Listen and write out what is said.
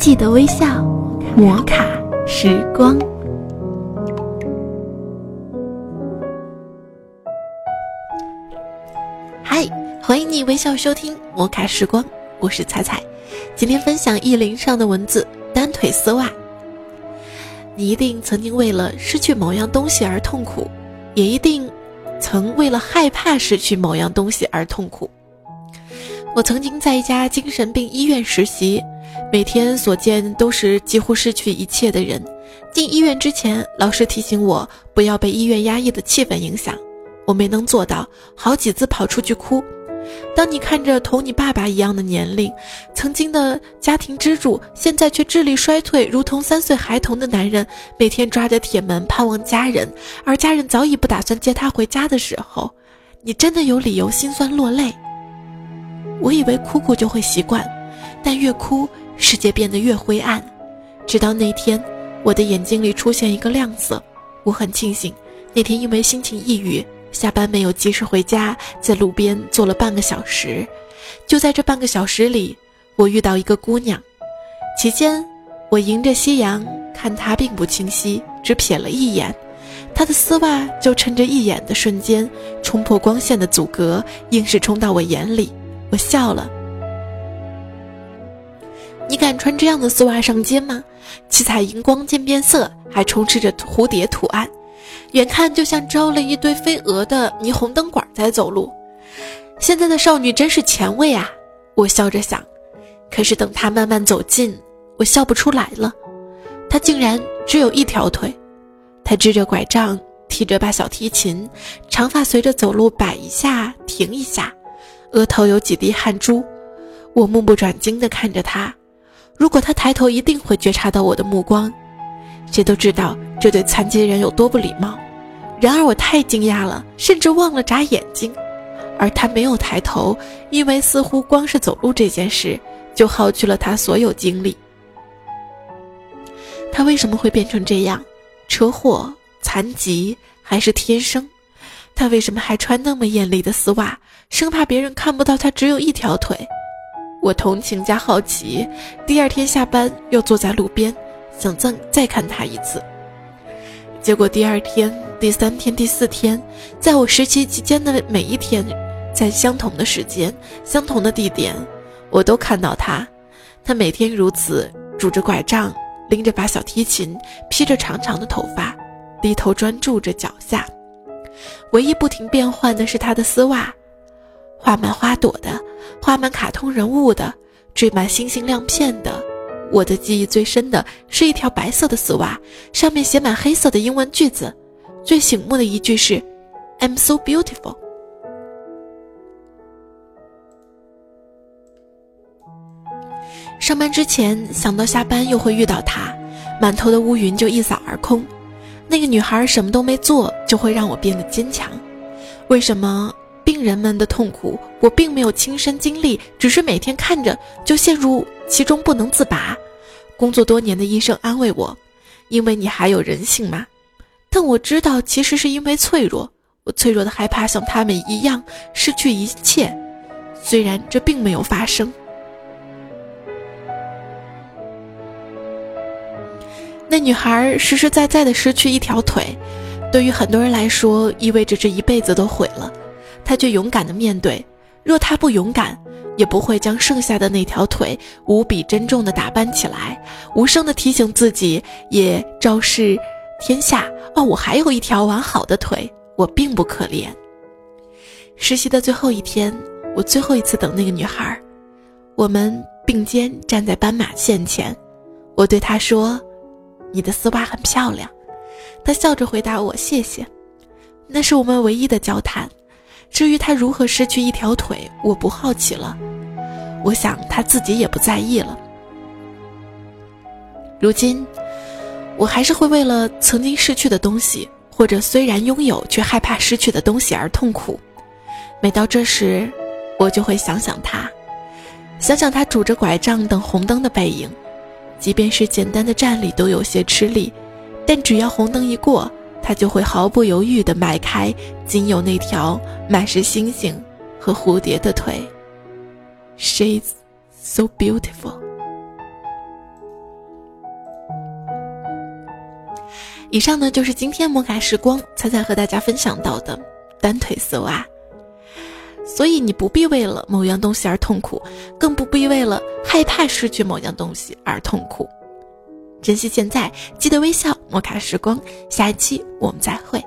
记得微笑，摩卡时光。嗨，欢迎你微笑收听摩卡时光，我是彩彩。今天分享意林上的文字：单腿丝袜。你一定曾经为了失去某样东西而痛苦，也一定曾为了害怕失去某样东西而痛苦。我曾经在一家精神病医院实习，每天所见都是几乎失去一切的人。进医院之前，老师提醒我不要被医院压抑的气氛影响，我没能做到，好几次跑出去哭。当你看着同你爸爸一样的年龄，曾经的家庭支柱，现在却智力衰退，如同三岁孩童的男人，每天抓着铁门盼望家人，而家人早已不打算接他回家的时候，你真的有理由心酸落泪。我以为哭哭就会习惯，但越哭，世界变得越灰暗。直到那天，我的眼睛里出现一个亮色，我很庆幸，那天因为心情抑郁。下班没有及时回家，在路边坐了半个小时。就在这半个小时里，我遇到一个姑娘。期间，我迎着夕阳看她，并不清晰，只瞥了一眼。她的丝袜就趁着一眼的瞬间，冲破光线的阻隔，硬是冲到我眼里。我笑了。敢穿这样的丝袜上街吗？七彩荧光渐变色，还充斥着蝴蝶图案。远看就像招了一堆飞蛾的霓虹灯管在走路。现在的少女真是前卫啊！我笑着想。可是等她慢慢走近，我笑不出来了。她竟然只有一条腿。她支着拐杖，提着把小提琴，长发随着走路摆一下停一下，额头有几滴汗珠。我目不转睛地看着她。如果他抬头，一定会觉察到我的目光。谁都知道这对残疾人有多不礼貌，然而我太惊讶了，甚至忘了眨眼睛。而他没有抬头，因为似乎光是走路这件事就耗去了他所有精力。他为什么会变成这样？车祸、残疾还是天生？他为什么还穿那么艳丽的丝袜，生怕别人看不到他只有一条腿？我同情加好奇，第二天下班又坐在路边。想再再看他一次，结果第二天、第三天、第四天，在我实习期间的每一天，在相同的时间、相同的地点，我都看到他。他每天如此，拄着拐杖，拎着把小提琴，披着长长的头发，低头专注着脚下。唯一不停变换的是他的丝袜，画满花朵的，画满卡通人物的，缀满星星亮片的。我的记忆最深的是一条白色的丝袜，上面写满黑色的英文句子，最醒目的一句是 "I'm so beautiful"。上班之前想到下班又会遇到他，满头的乌云就一扫而空。那个女孩什么都没做，就会让我变得坚强。为什么病人们的痛苦我并没有亲身经历，只是每天看着就陷入？其中不能自拔，工作多年的医生安慰我：“因为你还有人性嘛。”但我知道，其实是因为脆弱，我脆弱的害怕像他们一样失去一切，虽然这并没有发生。那女孩实实在在的失去一条腿，对于很多人来说，意味着这一辈子都毁了。他却勇敢的面对，若他不勇敢。也不会将剩下的那条腿无比珍重地打扮起来，无声地提醒自己，也昭示天下：哦，我还有一条完好的腿，我并不可怜。实习的最后一天，我最后一次等那个女孩，我们并肩站在斑马线前，我对她说：“你的丝袜很漂亮。”她笑着回答我：“谢谢。”那是我们唯一的交谈。至于他如何失去一条腿，我不好奇了。我想他自己也不在意了。如今，我还是会为了曾经失去的东西，或者虽然拥有却害怕失去的东西而痛苦。每到这时，我就会想想他，想想他拄着拐杖等红灯的背影。即便是简单的站立都有些吃力，但只要红灯一过，他就会毫不犹豫地迈开仅有那条满是星星和蝴蝶的腿。She's so beautiful。以上呢就是今天摩卡时光猜猜和大家分享到的单腿丝袜，所以你不必为了某样东西而痛苦，更不必为了害怕失去某样东西而痛苦。珍惜现在记得微笑摩卡时光。下一期我们再会。